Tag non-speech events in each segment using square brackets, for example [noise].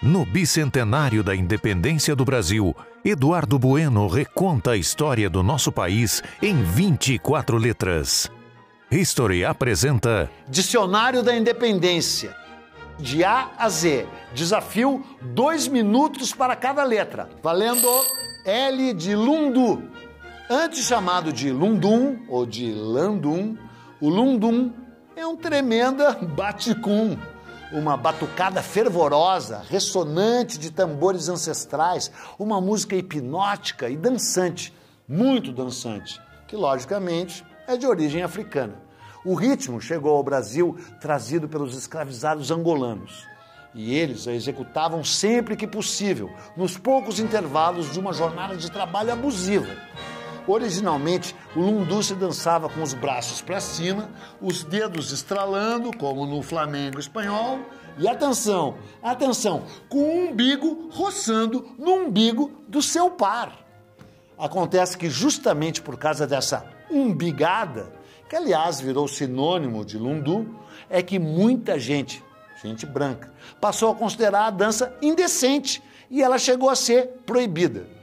No bicentenário da independência do Brasil, Eduardo Bueno reconta a história do nosso país em 24 letras. History apresenta Dicionário da Independência. De A a Z. Desafio: dois minutos para cada letra. Valendo L de Lundu. Antes chamado de Lundum ou de Landum, o Lundum é um tremenda [laughs] baticum uma batucada fervorosa, ressonante de tambores ancestrais, uma música hipnótica e dançante, muito dançante, que logicamente é de origem africana. O ritmo chegou ao Brasil trazido pelos escravizados angolanos. E eles a executavam sempre que possível, nos poucos intervalos de uma jornada de trabalho abusiva. Originalmente, o lundu se dançava com os braços para cima, os dedos estralando, como no flamengo espanhol, e atenção, atenção, com o umbigo roçando no umbigo do seu par. Acontece que justamente por causa dessa umbigada, que aliás virou sinônimo de lundu, é que muita gente, gente branca, passou a considerar a dança indecente e ela chegou a ser proibida.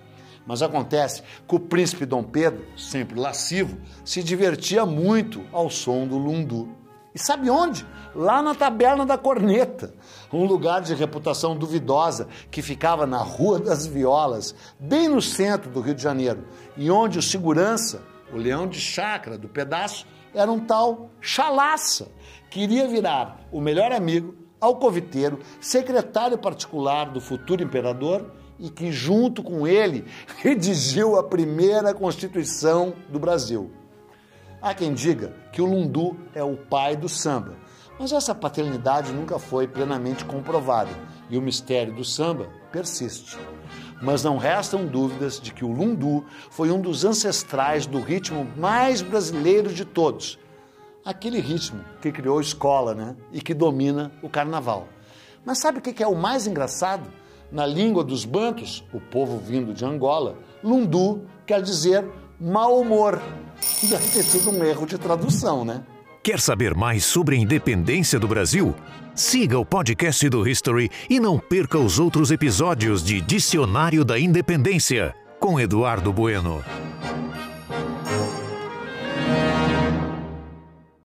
Mas acontece que o príncipe Dom Pedro, sempre lascivo, se divertia muito ao som do lundu. E sabe onde? Lá na Taberna da Corneta, um lugar de reputação duvidosa que ficava na Rua das Violas, bem no centro do Rio de Janeiro, e onde o segurança, o leão de chácara do pedaço, era um tal chalaça, que iria virar o melhor amigo, alcoviteiro, secretário particular do futuro imperador e que, junto com ele, [laughs] redigiu a primeira Constituição do Brasil. Há quem diga que o Lundu é o pai do samba, mas essa paternidade nunca foi plenamente comprovada e o mistério do samba persiste. Mas não restam dúvidas de que o lundu foi um dos ancestrais do ritmo mais brasileiro de todos. Aquele ritmo que criou escola né? e que domina o carnaval. Mas sabe o que é o mais engraçado? Na língua dos bantos, o povo vindo de Angola, lundu quer dizer mau humor. [laughs] Deve ter sido um erro de tradução, né? Quer saber mais sobre a independência do Brasil? Siga o podcast do History e não perca os outros episódios de Dicionário da Independência, com Eduardo Bueno.